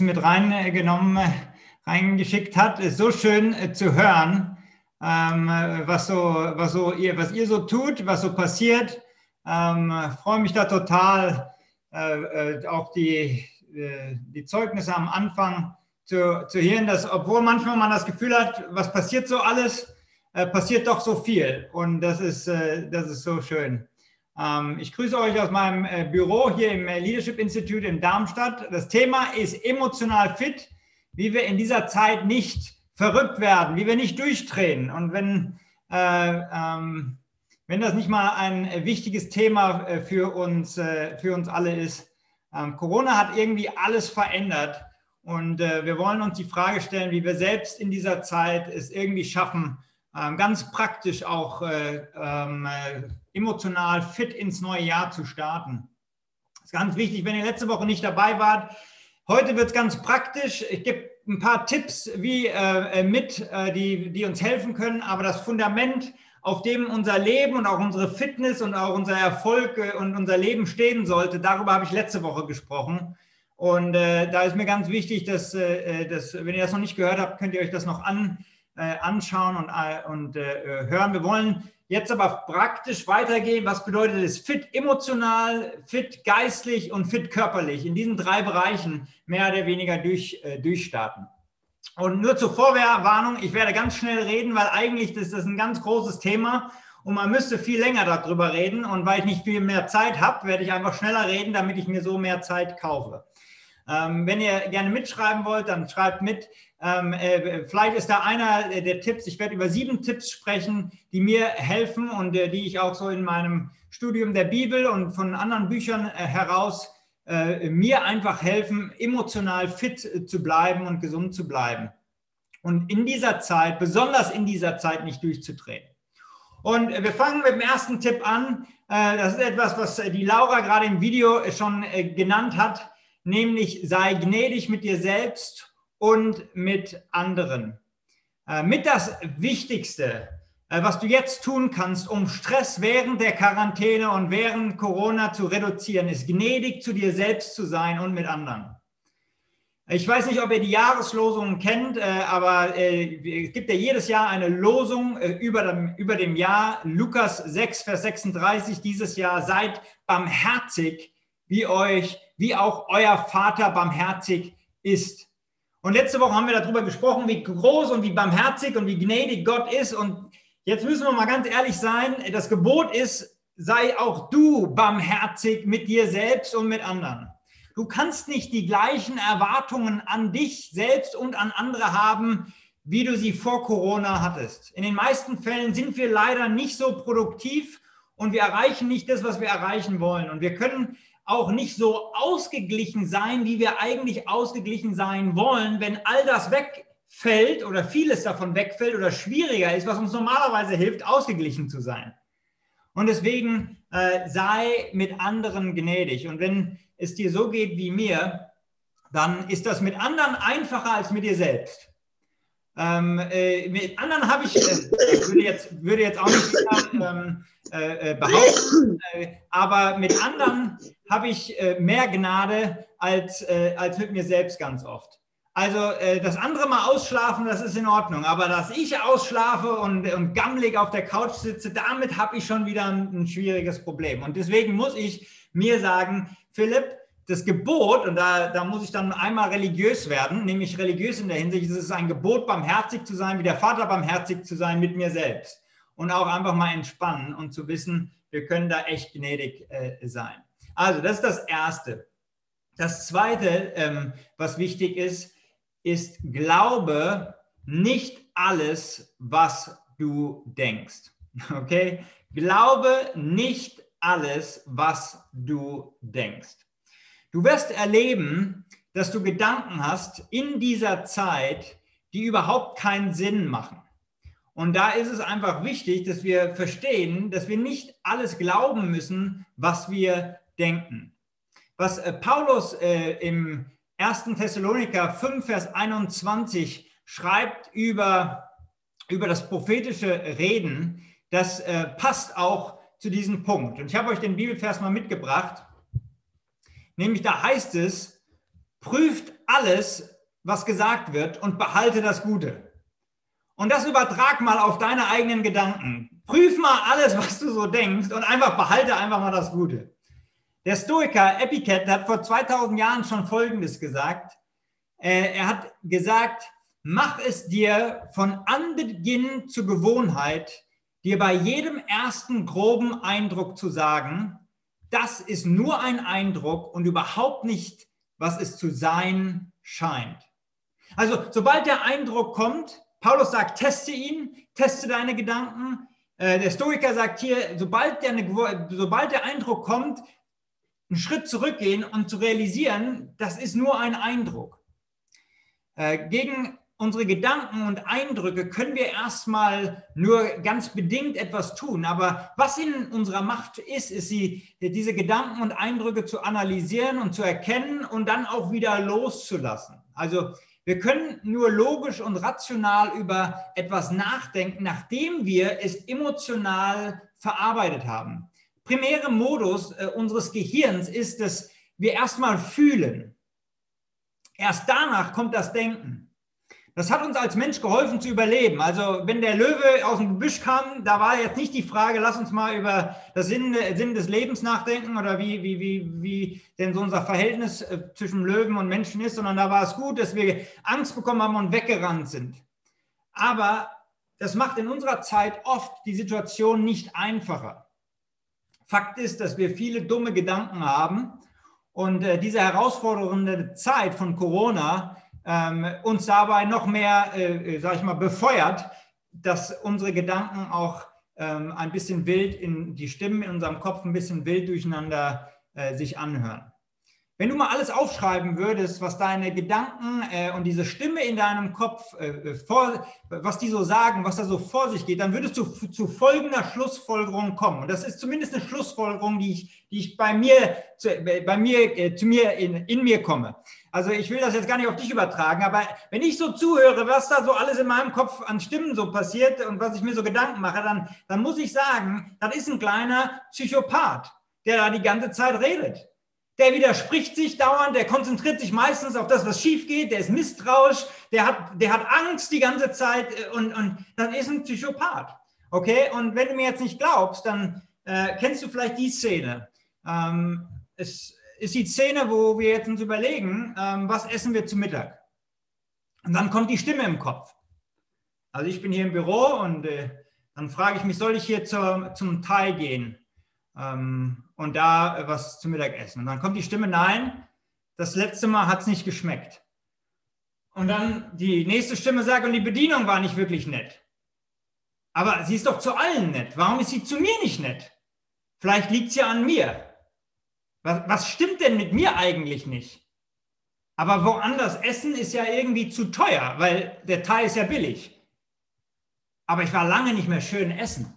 mit reingenommen, reingeschickt hat. Ist so schön äh, zu hören, ähm, was, so, was, so ihr, was ihr so tut, was so passiert. Ähm, freue mich da total, äh, äh, auch die, äh, die Zeugnisse am Anfang zu, zu hören, dass obwohl manchmal man das Gefühl hat, was passiert so alles, äh, passiert doch so viel. Und das ist, äh, das ist so schön. Ähm, ich grüße euch aus meinem äh, Büro hier im äh, Leadership Institute in Darmstadt. Das Thema ist emotional fit, wie wir in dieser Zeit nicht verrückt werden, wie wir nicht durchdrehen. Und wenn, äh, ähm, wenn das nicht mal ein wichtiges Thema äh, für uns, äh, für uns alle ist. Ähm, Corona hat irgendwie alles verändert. Und äh, wir wollen uns die Frage stellen, wie wir selbst in dieser Zeit es irgendwie schaffen, ähm, ganz praktisch auch äh, ähm, äh, emotional fit ins neue Jahr zu starten. Das ist ganz wichtig, wenn ihr letzte Woche nicht dabei wart. Heute wird es ganz praktisch. Ich gebe ein paar Tipps wie äh, mit, äh, die, die uns helfen können, aber das Fundament, auf dem unser Leben und auch unsere Fitness und auch unser Erfolg äh, und unser Leben stehen sollte, darüber habe ich letzte Woche gesprochen. Und äh, da ist mir ganz wichtig, dass, dass, wenn ihr das noch nicht gehört habt, könnt ihr euch das noch an, äh, anschauen und, äh, und äh, hören. Wir wollen jetzt aber praktisch weitergehen. Was bedeutet es? Fit emotional, fit geistlich und fit körperlich. In diesen drei Bereichen mehr oder weniger durch, durchstarten. Und nur zur Vorwarnung, ich werde ganz schnell reden, weil eigentlich ist das ein ganz großes Thema und man müsste viel länger darüber reden. Und weil ich nicht viel mehr Zeit habe, werde ich einfach schneller reden, damit ich mir so mehr Zeit kaufe. Ähm, wenn ihr gerne mitschreiben wollt, dann schreibt mit. Ähm, äh, vielleicht ist da einer der Tipps. Ich werde über sieben Tipps sprechen, die mir helfen und äh, die ich auch so in meinem Studium der Bibel und von anderen Büchern äh, heraus äh, mir einfach helfen, emotional fit äh, zu bleiben und gesund zu bleiben. Und in dieser Zeit, besonders in dieser Zeit, nicht durchzudrehen. Und äh, wir fangen mit dem ersten Tipp an. Das ist etwas, was die Laura gerade im Video schon genannt hat nämlich sei gnädig mit dir selbst und mit anderen. Äh, mit das Wichtigste, äh, was du jetzt tun kannst, um Stress während der Quarantäne und während Corona zu reduzieren, ist gnädig zu dir selbst zu sein und mit anderen. Ich weiß nicht, ob ihr die Jahreslosungen kennt, äh, aber es gibt ja jedes Jahr eine Losung über dem, über dem Jahr. Lukas 6, Vers 36, dieses Jahr seid barmherzig, wie euch wie auch euer Vater barmherzig ist. Und letzte Woche haben wir darüber gesprochen, wie groß und wie barmherzig und wie gnädig Gott ist. Und jetzt müssen wir mal ganz ehrlich sein, das Gebot ist, sei auch du barmherzig mit dir selbst und mit anderen. Du kannst nicht die gleichen Erwartungen an dich selbst und an andere haben, wie du sie vor Corona hattest. In den meisten Fällen sind wir leider nicht so produktiv und wir erreichen nicht das, was wir erreichen wollen. Und wir können auch nicht so ausgeglichen sein, wie wir eigentlich ausgeglichen sein wollen, wenn all das wegfällt oder vieles davon wegfällt oder schwieriger ist, was uns normalerweise hilft, ausgeglichen zu sein. Und deswegen äh, sei mit anderen gnädig. Und wenn es dir so geht wie mir, dann ist das mit anderen einfacher als mit dir selbst. Ähm, äh, mit anderen habe ich, äh, würde, jetzt, würde jetzt auch nicht ähm, äh, äh, behaupten, äh, aber mit anderen habe ich äh, mehr Gnade als, als mit mir selbst ganz oft. Also das andere mal ausschlafen, das ist in Ordnung, aber dass ich ausschlafe und, und gammelig auf der Couch sitze, damit habe ich schon wieder ein, ein schwieriges Problem. Und deswegen muss ich mir sagen, Philipp, das Gebot, und da, da muss ich dann einmal religiös werden, nämlich religiös in der Hinsicht, es ist ein Gebot, barmherzig zu sein, wie der Vater barmherzig zu sein mit mir selbst. Und auch einfach mal entspannen und zu wissen, wir können da echt gnädig äh, sein. Also, das ist das Erste. Das Zweite, ähm, was wichtig ist, ist, glaube nicht alles, was du denkst. Okay? Glaube nicht alles, was du denkst. Du wirst erleben, dass du Gedanken hast in dieser Zeit, die überhaupt keinen Sinn machen. Und da ist es einfach wichtig, dass wir verstehen, dass wir nicht alles glauben müssen, was wir denken. Was äh, Paulus äh, im 1. Thessaloniker 5, Vers 21 schreibt über, über das prophetische Reden, das äh, passt auch zu diesem Punkt. Und ich habe euch den Bibelvers mal mitgebracht. Nämlich da heißt es, prüft alles, was gesagt wird und behalte das Gute. Und das übertrag mal auf deine eigenen Gedanken. Prüf mal alles, was du so denkst und einfach behalte einfach mal das Gute. Der Stoiker Epictet hat vor 2000 Jahren schon Folgendes gesagt. Äh, er hat gesagt, mach es dir von Anbeginn zur Gewohnheit, dir bei jedem ersten groben Eindruck zu sagen, das ist nur ein Eindruck und überhaupt nicht, was es zu sein scheint. Also sobald der Eindruck kommt, Paulus sagt, teste ihn, teste deine Gedanken. Äh, der Stoiker sagt hier, sobald der, sobald der Eindruck kommt, einen Schritt zurückgehen und zu realisieren, das ist nur ein Eindruck. Äh, gegen unsere Gedanken und Eindrücke können wir erstmal nur ganz bedingt etwas tun. Aber was in unserer Macht ist, ist sie, diese Gedanken und Eindrücke zu analysieren und zu erkennen und dann auch wieder loszulassen. Also wir können nur logisch und rational über etwas nachdenken, nachdem wir es emotional verarbeitet haben. Primäre Modus äh, unseres Gehirns ist, dass wir erstmal fühlen. Erst danach kommt das Denken. Das hat uns als Mensch geholfen zu überleben. Also wenn der Löwe aus dem Gebüsch kam, da war jetzt nicht die Frage, lass uns mal über das Sinn, Sinn des Lebens nachdenken oder wie, wie, wie, wie denn so unser Verhältnis äh, zwischen Löwen und Menschen ist, sondern da war es gut, dass wir Angst bekommen haben und weggerannt sind. Aber das macht in unserer Zeit oft die Situation nicht einfacher. Fakt ist, dass wir viele dumme Gedanken haben und äh, diese herausfordernde Zeit von Corona ähm, uns dabei noch mehr, äh, sag ich mal, befeuert, dass unsere Gedanken auch ähm, ein bisschen wild in die Stimmen in unserem Kopf ein bisschen wild durcheinander äh, sich anhören. Wenn du mal alles aufschreiben würdest, was deine Gedanken äh, und diese Stimme in deinem Kopf, äh, äh vor, was die so sagen, was da so vor sich geht, dann würdest du zu folgender Schlussfolgerung kommen. Und das ist zumindest eine Schlussfolgerung, die ich, die ich bei mir, zu, bei mir, äh, zu mir in, in mir komme. Also ich will das jetzt gar nicht auf dich übertragen, aber wenn ich so zuhöre, was da so alles in meinem Kopf an Stimmen so passiert und was ich mir so Gedanken mache, dann, dann muss ich sagen, das ist ein kleiner Psychopath, der da die ganze Zeit redet der widerspricht sich dauernd, der konzentriert sich meistens auf das, was schief geht, der ist misstrauisch, der hat, der hat Angst die ganze Zeit äh, und, und dann ist ein Psychopath. Okay, und wenn du mir jetzt nicht glaubst, dann äh, kennst du vielleicht die Szene. Ähm, es ist die Szene, wo wir jetzt uns überlegen, ähm, was essen wir zu Mittag. Und dann kommt die Stimme im Kopf. Also ich bin hier im Büro und äh, dann frage ich mich, soll ich hier zur, zum Thai gehen? Ähm, und da äh, was zu Mittag essen. Und dann kommt die Stimme, nein, das letzte Mal hat es nicht geschmeckt. Und dann die nächste Stimme sagt, und die Bedienung war nicht wirklich nett. Aber sie ist doch zu allen nett. Warum ist sie zu mir nicht nett? Vielleicht liegt es ja an mir. Was, was stimmt denn mit mir eigentlich nicht? Aber woanders essen ist ja irgendwie zu teuer, weil der Thai ist ja billig. Aber ich war lange nicht mehr schön essen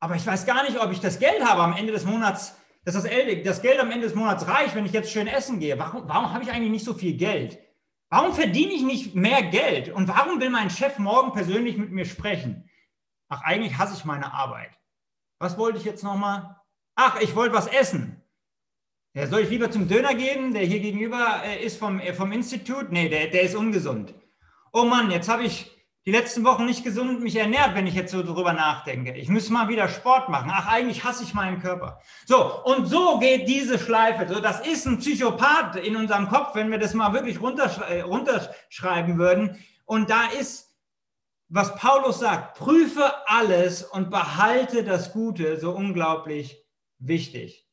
aber ich weiß gar nicht, ob ich das Geld habe am Ende des Monats, dass das, das Geld am Ende des Monats reicht, wenn ich jetzt schön essen gehe. Warum, warum habe ich eigentlich nicht so viel Geld? Warum verdiene ich nicht mehr Geld? Und warum will mein Chef morgen persönlich mit mir sprechen? Ach, eigentlich hasse ich meine Arbeit. Was wollte ich jetzt nochmal? Ach, ich wollte was essen. Ja, soll ich lieber zum Döner gehen, der hier gegenüber äh, ist vom, äh, vom Institut? Nee, der, der ist ungesund. Oh Mann, jetzt habe ich die letzten Wochen nicht gesund mich ernährt, wenn ich jetzt so drüber nachdenke. Ich muss mal wieder Sport machen. Ach, eigentlich hasse ich meinen Körper. So, und so geht diese Schleife. So, das ist ein Psychopath in unserem Kopf, wenn wir das mal wirklich runterschrei runterschreiben würden. Und da ist, was Paulus sagt, prüfe alles und behalte das Gute, so unglaublich wichtig.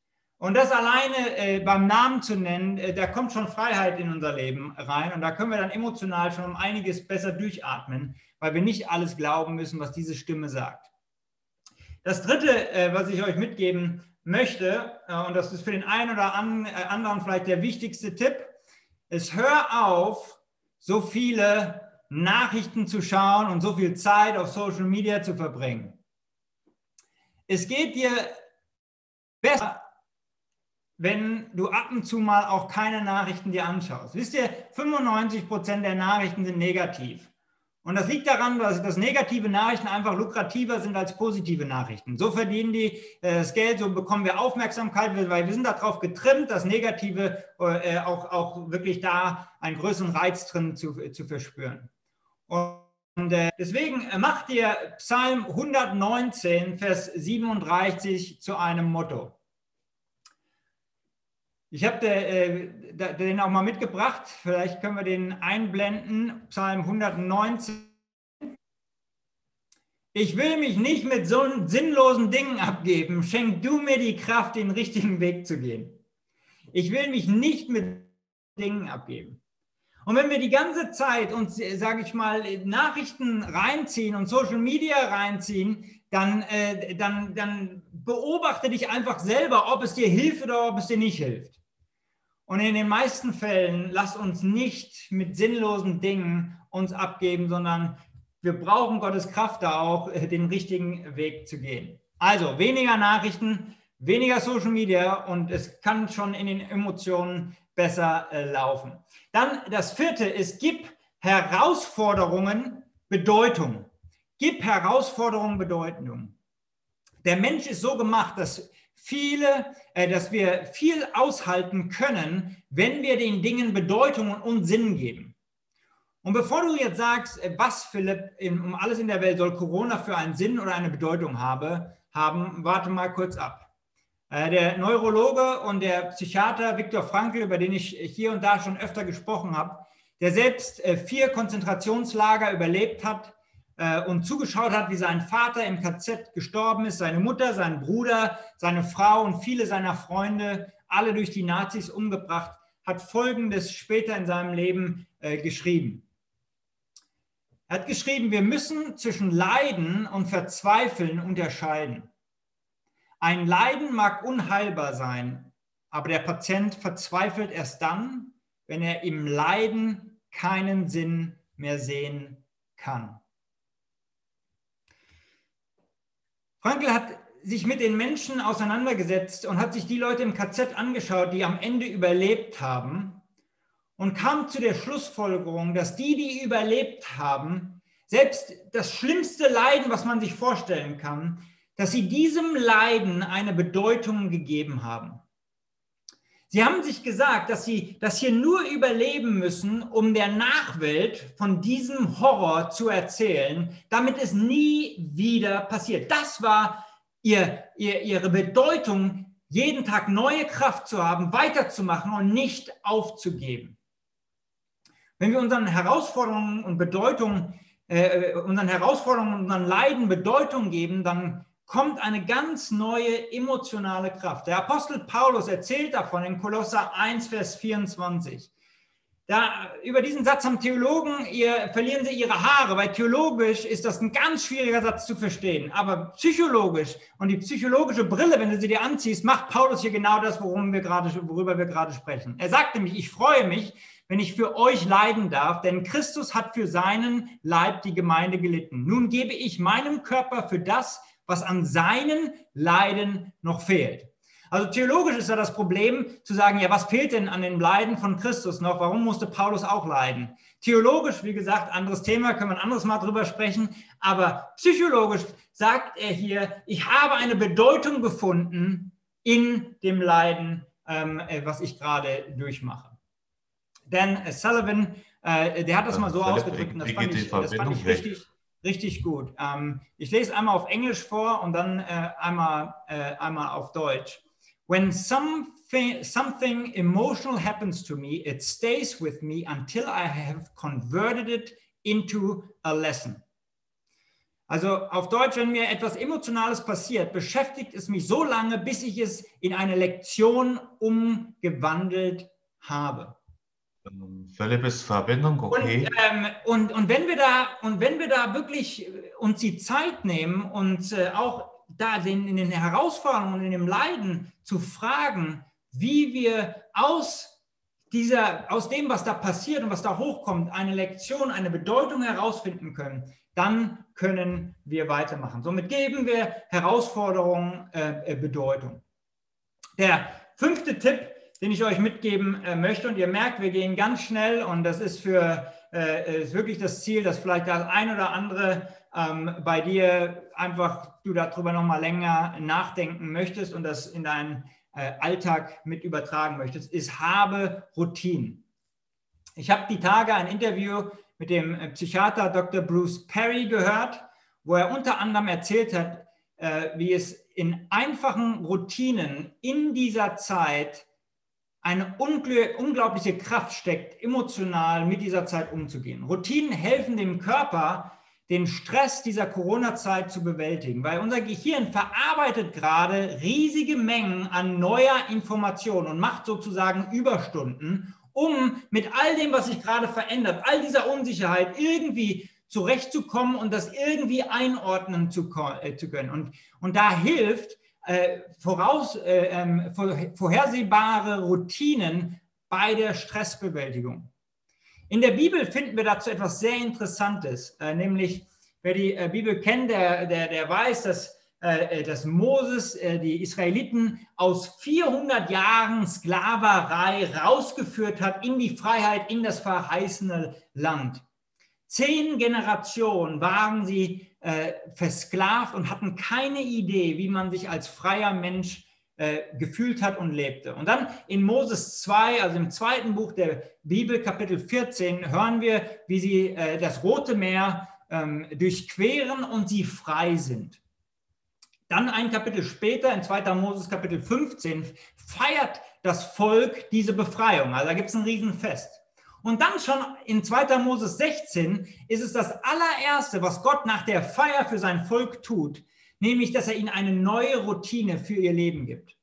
Und das alleine äh, beim Namen zu nennen, äh, da kommt schon Freiheit in unser Leben rein. Und da können wir dann emotional schon um einiges besser durchatmen, weil wir nicht alles glauben müssen, was diese Stimme sagt. Das Dritte, äh, was ich euch mitgeben möchte, äh, und das ist für den einen oder an, äh, anderen vielleicht der wichtigste Tipp, ist, hör auf, so viele Nachrichten zu schauen und so viel Zeit auf Social Media zu verbringen. Es geht dir besser, wenn du ab und zu mal auch keine Nachrichten dir anschaust. Wisst ihr, 95 Prozent der Nachrichten sind negativ. Und das liegt daran, dass, dass negative Nachrichten einfach lukrativer sind als positive Nachrichten. So verdienen die äh, das Geld, so bekommen wir Aufmerksamkeit, weil wir sind darauf getrimmt, das Negative äh, auch, auch wirklich da einen größeren Reiz drin zu, zu verspüren. Und äh, deswegen macht ihr Psalm 119, Vers 37 zu einem Motto. Ich habe äh, den auch mal mitgebracht. Vielleicht können wir den einblenden. Psalm 119. Ich will mich nicht mit so sinnlosen Dingen abgeben. Schenk du mir die Kraft, den richtigen Weg zu gehen. Ich will mich nicht mit Dingen abgeben. Und wenn wir die ganze Zeit uns, sage ich mal, Nachrichten reinziehen und Social Media reinziehen, dann, äh, dann, dann beobachte dich einfach selber, ob es dir hilft oder ob es dir nicht hilft. Und in den meisten Fällen lasst uns nicht mit sinnlosen Dingen uns abgeben, sondern wir brauchen Gottes Kraft da auch, äh, den richtigen Weg zu gehen. Also weniger Nachrichten, weniger Social Media und es kann schon in den Emotionen besser äh, laufen. Dann das vierte ist, gib Herausforderungen Bedeutung. Gib Herausforderungen Bedeutung. Der Mensch ist so gemacht, dass viele, äh, dass wir viel aushalten können, wenn wir den Dingen Bedeutung und Sinn geben. Und bevor du jetzt sagst, äh, was, Philipp, in, um alles in der Welt soll Corona für einen Sinn oder eine Bedeutung habe, haben, warte mal kurz ab. Äh, der Neurologe und der Psychiater Viktor Frankl, über den ich hier und da schon öfter gesprochen habe, der selbst äh, vier Konzentrationslager überlebt hat, und zugeschaut hat, wie sein Vater im KZ gestorben ist, seine Mutter, sein Bruder, seine Frau und viele seiner Freunde, alle durch die Nazis umgebracht, hat Folgendes später in seinem Leben äh, geschrieben. Er hat geschrieben, wir müssen zwischen Leiden und Verzweifeln unterscheiden. Ein Leiden mag unheilbar sein, aber der Patient verzweifelt erst dann, wenn er im Leiden keinen Sinn mehr sehen kann. Frankl hat sich mit den Menschen auseinandergesetzt und hat sich die Leute im KZ angeschaut, die am Ende überlebt haben und kam zu der Schlussfolgerung, dass die, die überlebt haben, selbst das schlimmste Leiden, was man sich vorstellen kann, dass sie diesem Leiden eine Bedeutung gegeben haben. Sie haben sich gesagt, dass sie das hier nur überleben müssen, um der Nachwelt von diesem Horror zu erzählen, damit es nie wieder passiert. Das war ihr, ihr, ihre Bedeutung, jeden Tag neue Kraft zu haben, weiterzumachen und nicht aufzugeben. Wenn wir unseren Herausforderungen und Bedeutungen, äh, unseren Herausforderungen und unseren Leiden Bedeutung geben, dann kommt eine ganz neue emotionale Kraft. Der Apostel Paulus erzählt davon in Kolosser 1, Vers 24. Da, über diesen Satz haben Theologen, ihr, verlieren sie ihre Haare, weil theologisch ist das ein ganz schwieriger Satz zu verstehen. Aber psychologisch und die psychologische Brille, wenn du sie dir anziehst, macht Paulus hier genau das, worum wir grade, worüber wir gerade sprechen. Er sagt nämlich, ich freue mich, wenn ich für euch leiden darf, denn Christus hat für seinen Leib die Gemeinde gelitten. Nun gebe ich meinem Körper für das, was an seinen Leiden noch fehlt. Also theologisch ist da das Problem zu sagen, ja, was fehlt denn an den Leiden von Christus noch? Warum musste Paulus auch leiden? Theologisch, wie gesagt, anderes Thema, können wir ein anderes Mal drüber sprechen. Aber psychologisch sagt er hier, ich habe eine Bedeutung gefunden in dem Leiden, ähm, äh, was ich gerade durchmache. Denn Sullivan, äh, der hat das mal so ausgedrückt und das fand ich, das fand ich richtig, richtig gut. Ähm, ich lese einmal auf Englisch vor und dann äh, einmal, äh, einmal auf Deutsch. When something, something emotional happens to me, it stays with me until I have converted it into a lesson. Also auf Deutsch, wenn mir etwas Emotionales passiert, beschäftigt es mich so lange, bis ich es in eine Lektion umgewandelt habe. Philippes Verbindung, okay. Und, ähm, und, und, wenn wir da, und wenn wir da wirklich uns die Zeit nehmen und äh, auch da den, in den Herausforderungen und in dem Leiden zu fragen, wie wir aus dieser, aus dem, was da passiert und was da hochkommt, eine Lektion, eine Bedeutung herausfinden können, dann können wir weitermachen. Somit geben wir Herausforderungen äh, äh Bedeutung. Der fünfte Tipp den ich euch mitgeben äh, möchte. Und ihr merkt, wir gehen ganz schnell und das ist für äh, ist wirklich das Ziel, dass vielleicht das ein oder andere ähm, bei dir einfach du darüber noch mal länger nachdenken möchtest und das in deinen äh, Alltag mit übertragen möchtest, ist habe Routinen. Ich habe die Tage ein Interview mit dem äh, Psychiater Dr. Bruce Perry gehört, wo er unter anderem erzählt hat, äh, wie es in einfachen Routinen in dieser Zeit eine unglaubliche Kraft steckt, emotional mit dieser Zeit umzugehen. Routinen helfen dem Körper, den Stress dieser Corona-Zeit zu bewältigen, weil unser Gehirn verarbeitet gerade riesige Mengen an neuer Information und macht sozusagen Überstunden, um mit all dem, was sich gerade verändert, all dieser Unsicherheit irgendwie zurechtzukommen und das irgendwie einordnen zu, äh, können. Und, und da hilft äh, voraus, äh, ähm, vorhersehbare Routinen bei der Stressbewältigung. In der Bibel finden wir dazu etwas sehr Interessantes, äh, nämlich wer die äh, Bibel kennt, der, der, der weiß, dass, dass Moses die Israeliten aus 400 Jahren Sklaverei rausgeführt hat in die Freiheit, in das verheißene Land. Zehn Generationen waren sie äh, versklavt und hatten keine Idee, wie man sich als freier Mensch äh, gefühlt hat und lebte. Und dann in Moses 2, also im zweiten Buch der Bibel, Kapitel 14, hören wir, wie sie äh, das Rote Meer ähm, durchqueren und sie frei sind. Dann ein Kapitel später, in 2. Moses Kapitel 15, feiert das Volk diese Befreiung. Also da gibt es ein Riesenfest. Und dann schon in 2. Moses 16 ist es das allererste, was Gott nach der Feier für sein Volk tut, nämlich dass er ihnen eine neue Routine für ihr Leben gibt.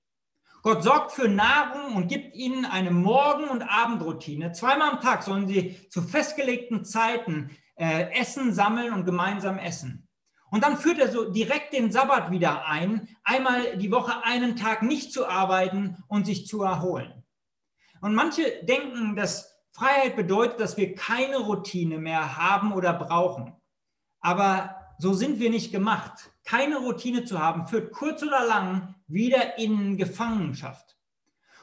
Gott sorgt für Nahrung und gibt ihnen eine Morgen- und Abendroutine. Zweimal am Tag sollen sie zu festgelegten Zeiten äh, essen, sammeln und gemeinsam essen. Und dann führt er so direkt den Sabbat wieder ein, einmal die Woche einen Tag nicht zu arbeiten und sich zu erholen. Und manche denken, dass Freiheit bedeutet, dass wir keine Routine mehr haben oder brauchen. Aber so sind wir nicht gemacht. Keine Routine zu haben, führt kurz oder lang wieder in Gefangenschaft.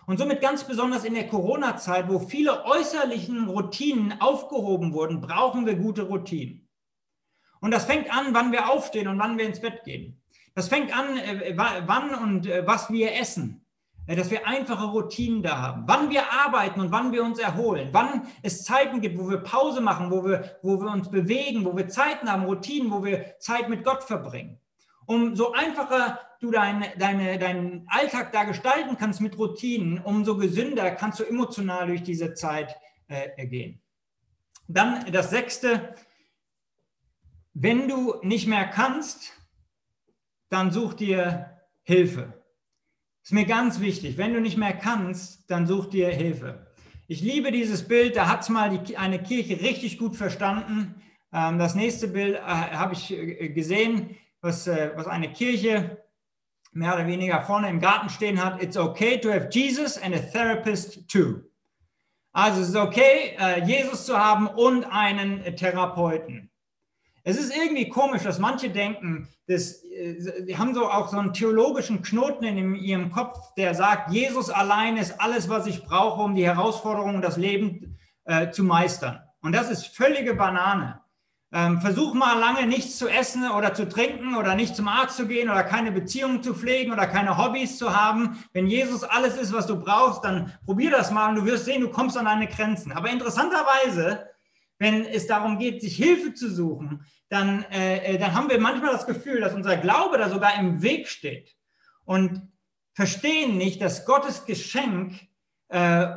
Und somit ganz besonders in der Corona-Zeit, wo viele äußerlichen Routinen aufgehoben wurden, brauchen wir gute Routinen. Und das fängt an, wann wir aufstehen und wann wir ins Bett gehen. Das fängt an, äh, wann und äh, was wir essen dass wir einfache Routinen da haben, wann wir arbeiten und wann wir uns erholen, wann es Zeiten gibt, wo wir Pause machen, wo wir, wo wir uns bewegen, wo wir Zeiten haben, Routinen, wo wir Zeit mit Gott verbringen. Umso einfacher du dein, deine, deinen Alltag da gestalten kannst mit Routinen, umso gesünder kannst du emotional durch diese Zeit äh, gehen. Dann das sechste, wenn du nicht mehr kannst, dann such dir Hilfe. Ist mir ganz wichtig. Wenn du nicht mehr kannst, dann such dir Hilfe. Ich liebe dieses Bild. Da hat es mal die, eine Kirche richtig gut verstanden. Ähm, das nächste Bild äh, habe ich äh, gesehen, was, äh, was eine Kirche mehr oder weniger vorne im Garten stehen hat. It's okay to have Jesus and a therapist too. Also es ist okay, äh, Jesus zu haben und einen Therapeuten. Es ist irgendwie komisch, dass manche denken, dass, äh, sie haben so auch so einen theologischen Knoten in ihrem Kopf, der sagt, Jesus allein ist alles, was ich brauche, um die Herausforderungen und das Leben äh, zu meistern. Und das ist völlige Banane. Ähm, versuch mal lange nichts zu essen oder zu trinken oder nicht zum Arzt zu gehen oder keine Beziehungen zu pflegen oder keine Hobbys zu haben. Wenn Jesus alles ist, was du brauchst, dann probier das mal und du wirst sehen, du kommst an deine Grenzen. Aber interessanterweise, wenn es darum geht, sich Hilfe zu suchen, dann, äh, äh, dann haben wir manchmal das Gefühl, dass unser Glaube da sogar im Weg steht und verstehen nicht, dass Gottes Geschenk äh,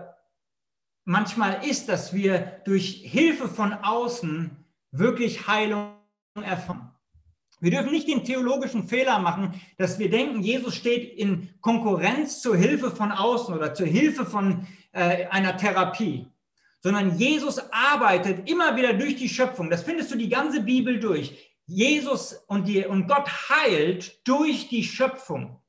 manchmal ist, dass wir durch Hilfe von außen wirklich Heilung erfahren. Wir dürfen nicht den theologischen Fehler machen, dass wir denken, Jesus steht in Konkurrenz zur Hilfe von außen oder zur Hilfe von äh, einer Therapie sondern Jesus arbeitet immer wieder durch die Schöpfung. Das findest du die ganze Bibel durch. Jesus und, die, und Gott heilt durch die Schöpfung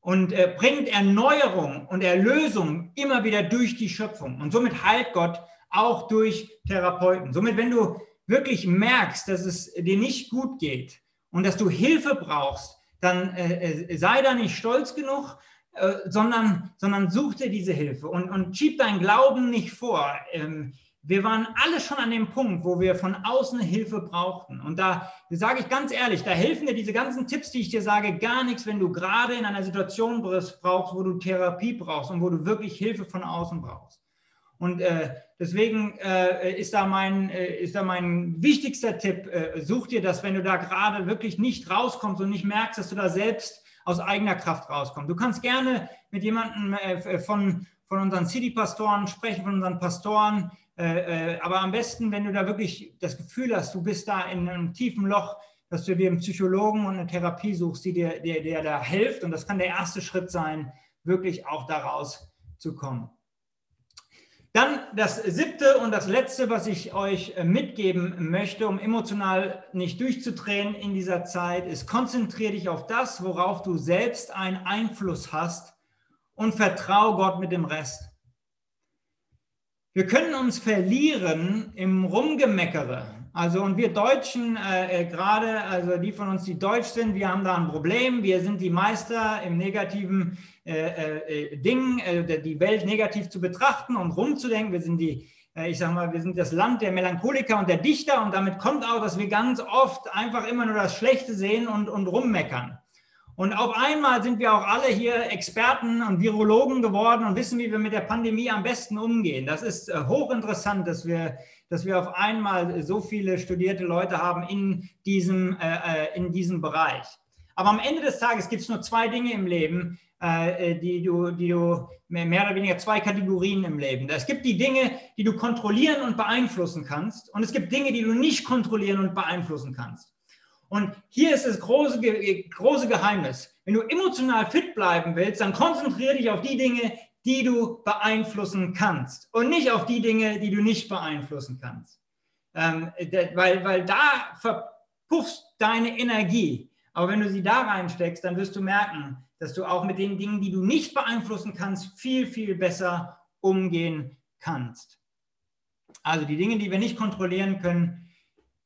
und äh, bringt Erneuerung und Erlösung immer wieder durch die Schöpfung. Und somit heilt Gott auch durch Therapeuten. Somit, wenn du wirklich merkst, dass es dir nicht gut geht und dass du Hilfe brauchst, dann äh, äh sei da nicht stolz genug, äh, sondern, sondern such dir diese Hilfe und, und schieb deinen Glauben nicht vor. Ähm, wir waren alle schon an dem Punkt, wo wir von außen Hilfe brauchten. Und da sage ich ganz ehrlich, da helfen dir diese ganzen Tipps, die ich dir sage, gar nichts, wenn du gerade in einer Situation brauchst, wo du Therapie brauchst und wo du wirklich Hilfe von außen brauchst. Und äh, deswegen äh, ist, da mein, äh, ist da mein wichtigster Tipp, äh, such dir das, wenn du da gerade wirklich nicht rauskommst und nicht merkst, dass du da selbst aus eigener Kraft rauskommst. Du kannst gerne mit jemandem äh, von, von unseren City-Pastoren sprechen, von unseren Pastoren, äh, äh, aber am besten, wenn du da wirklich das Gefühl hast, du bist da in einem tiefen Loch, dass du dir einen Psychologen und eine Therapie suchst, die dir, der, der da hilft. Und das kann der erste Schritt sein, wirklich auch daraus zu kommen. Dann das siebte und das letzte, was ich euch äh, mitgeben möchte, um emotional nicht durchzudrehen in dieser Zeit, ist, konzentriere dich auf das, worauf du selbst einen Einfluss hast und vertraue Gott mit dem Rest. Wir können uns verlieren im Rumgemeckere. Also und wir Deutschen, äh, äh, gerade, also die von uns, die deutsch sind, wir haben da ein Problem. Wir sind die Meister im negativen äh, äh, äh Ding, äh, die Welt negativ zu betrachten und rumzudenken. Wir sind die, ich sage mal, wir sind das Land der Melancholiker und der Dichter und damit kommt auch, dass wir ganz oft einfach immer nur das Schlechte sehen und, und rummeckern. Und auf einmal sind wir auch alle hier Experten und Virologen geworden und wissen, wie wir mit der Pandemie am besten umgehen. Das ist äh, hochinteressant, dass wir, dass wir auf einmal so viele studierte Leute haben in diesem, äh, äh in diesem Bereich. Aber am Ende des Tages gibt es nur zwei Dinge im Leben, die du, die du mehr oder weniger zwei Kategorien im Leben. Es gibt die Dinge, die du kontrollieren und beeinflussen kannst, und es gibt Dinge, die du nicht kontrollieren und beeinflussen kannst. Und hier ist das große, große Geheimnis. Wenn du emotional fit bleiben willst, dann konzentriere dich auf die Dinge, die du beeinflussen kannst und nicht auf die Dinge, die du nicht beeinflussen kannst. Ähm, weil, weil da verpuffst deine Energie. Aber wenn du sie da reinsteckst, dann wirst du merken, dass du auch mit den Dingen, die du nicht beeinflussen kannst, viel, viel besser umgehen kannst. Also die Dinge, die wir nicht kontrollieren können,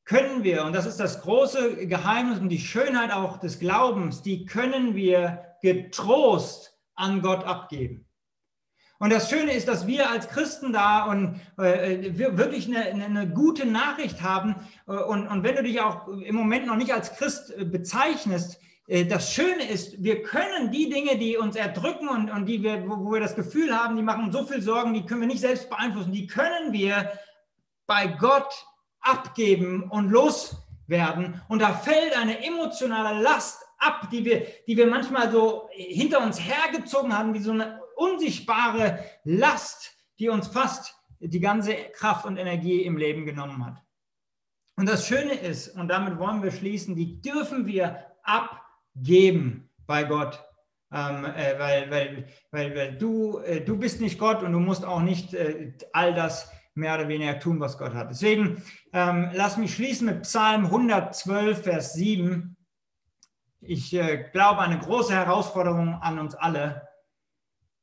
können wir, und das ist das große Geheimnis und die Schönheit auch des Glaubens, die können wir getrost an Gott abgeben. Und das Schöne ist, dass wir als Christen da und äh, wir wirklich eine, eine, gute Nachricht haben. Äh, und, und wenn du dich auch im Moment noch nicht als Christ äh, bezeichnest, äh, das Schöne ist, wir können die Dinge, die uns erdrücken und, und die wir, wo, wir das Gefühl haben, die machen so viel Sorgen, die können wir nicht selbst beeinflussen, die können wir bei Gott abgeben und loswerden. Und da fällt eine emotionale Last ab, die wir, die wir manchmal so hinter uns hergezogen haben, wie so eine unsichtbare Last, die uns fast die ganze Kraft und Energie im Leben genommen hat. Und das Schöne ist, und damit wollen wir schließen, die dürfen wir abgeben bei Gott. Ähm, äh, weil, weil, weil, weil du, äh, du bist nicht Gott und du musst auch nicht äh, all das mehr oder weniger tun, was Gott hat. Deswegen ähm, lass mich schließen mit Psalm 112, Vers 7. Ich äh, glaube, eine große Herausforderung an uns alle.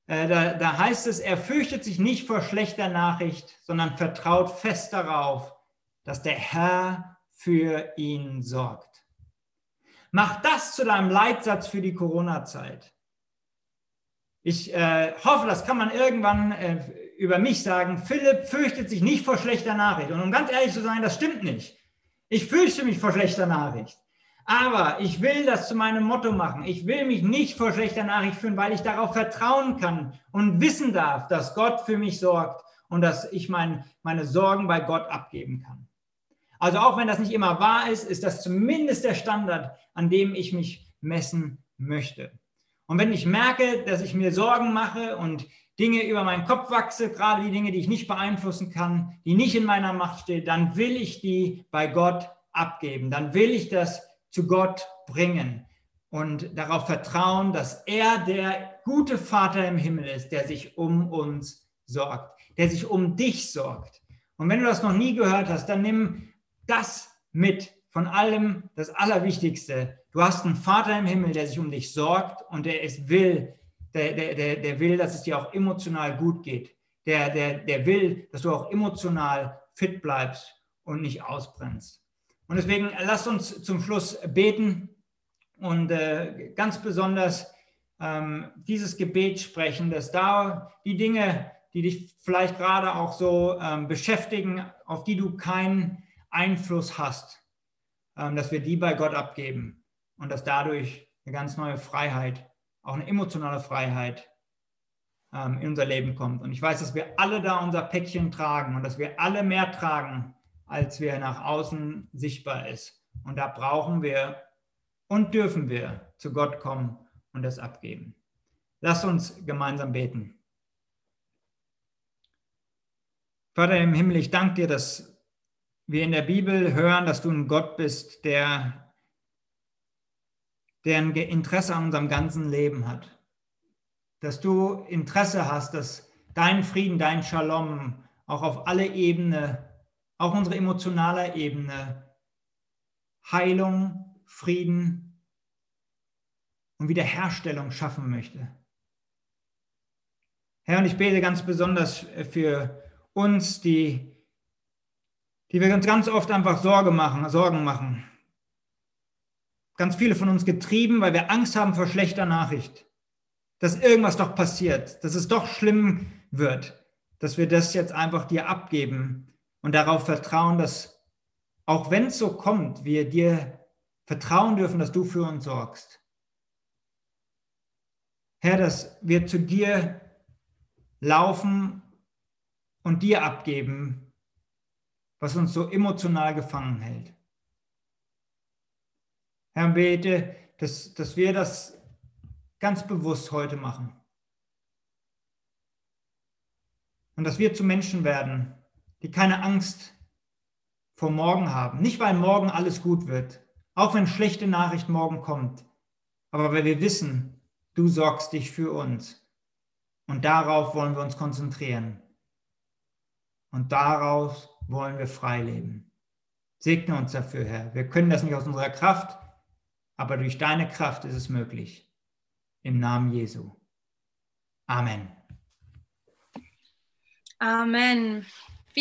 Äh, da, da heißt es, er fürchtet sich nicht vor schlechter Nachricht, sondern vertraut fest darauf, dass der Herr für ihn sorgt. Mach das zu deinem Leitsatz für die Corona-Zeit. Ich äh, hoffe, das kann man irgendwann äh, über mich sagen, Philipp fürchtet sich nicht vor schlechter Nachricht. Und um ganz ehrlich zu sein, das stimmt nicht. Ich fürchte mich vor schlechter Nachricht. Aber ich will das zu meinem Motto machen. Ich will mich nicht vor schlechter Nachricht fühlen, weil ich darauf vertrauen kann und wissen darf, dass Gott für mich sorgt und dass ich mein, meine Sorgen bei Gott abgeben kann. Also auch wenn das nicht immer wahr ist, ist das zumindest der Standard, an dem ich mich messen möchte. Und wenn ich merke, dass ich mir Sorgen mache und Dinge über meinen Kopf wachse, gerade die Dinge, die ich nicht beeinflussen kann, die nicht in meiner Macht stehen, dann will ich die bei Gott abgeben. Dann will ich das zu Gott bringen und darauf vertrauen, dass er der gute Vater im Himmel ist, der sich um uns sorgt, der sich um dich sorgt. Und wenn du das noch nie gehört hast, dann nimm das mit von allem, das Allerwichtigste. Du hast einen Vater im Himmel, der sich um dich sorgt und der es will, der, der, der, will, dass es dir auch emotional gut geht. Der, der, der will, dass du auch emotional fit bleibst und nicht ausbrennst. Und deswegen lasst uns zum Schluss beten und äh, ganz besonders ähm, dieses Gebet sprechen, dass da die Dinge, die dich vielleicht gerade auch so ähm, beschäftigen, auf die du keinen Einfluss hast, ähm, dass wir die bei Gott abgeben und dass dadurch eine ganz neue Freiheit, auch eine emotionale Freiheit ähm, in unser Leben kommt. Und ich weiß, dass wir alle da unser Päckchen tragen und dass wir alle mehr tragen, als wir nach außen sichtbar ist. Und da brauchen wir und dürfen wir zu Gott kommen und das abgeben. Lasst uns gemeinsam beten. Vater im Himmel, ich danke dir, dass wir in der Bibel hören, dass du ein Gott bist, der, der ein Interesse an unserem ganzen Leben hat. Dass du Interesse hast, dass dein Frieden, dein Shalom auch auf alle Ebenen, auch unsere emotionale Ebene, Heilung, Frieden und Wiederherstellung schaffen möchte. Herr, und ich bete ganz besonders für uns, die, die wir uns ganz oft einfach Sorge machen, Sorgen machen. Ganz viele von uns getrieben, weil wir Angst haben vor schlechter Nachricht. Dass irgendwas doch passiert, dass es doch schlimm wird, dass wir das jetzt einfach dir abgeben und darauf vertrauen, dass auch wenn es so kommt, wir dir vertrauen dürfen, dass du für uns sorgst. Herr, dass wir zu dir laufen und dir abgeben, was uns so emotional gefangen hält. Herr, bete, dass, dass wir das ganz bewusst heute machen. Und dass wir zu Menschen werden, die keine Angst vor morgen haben. Nicht, weil morgen alles gut wird, auch wenn schlechte Nachricht morgen kommt, aber weil wir wissen, du sorgst dich für uns. Und darauf wollen wir uns konzentrieren. Und daraus wollen wir frei leben. Segne uns dafür, Herr. Wir können das nicht aus unserer Kraft, aber durch deine Kraft ist es möglich. Im Namen Jesu. Amen. Amen.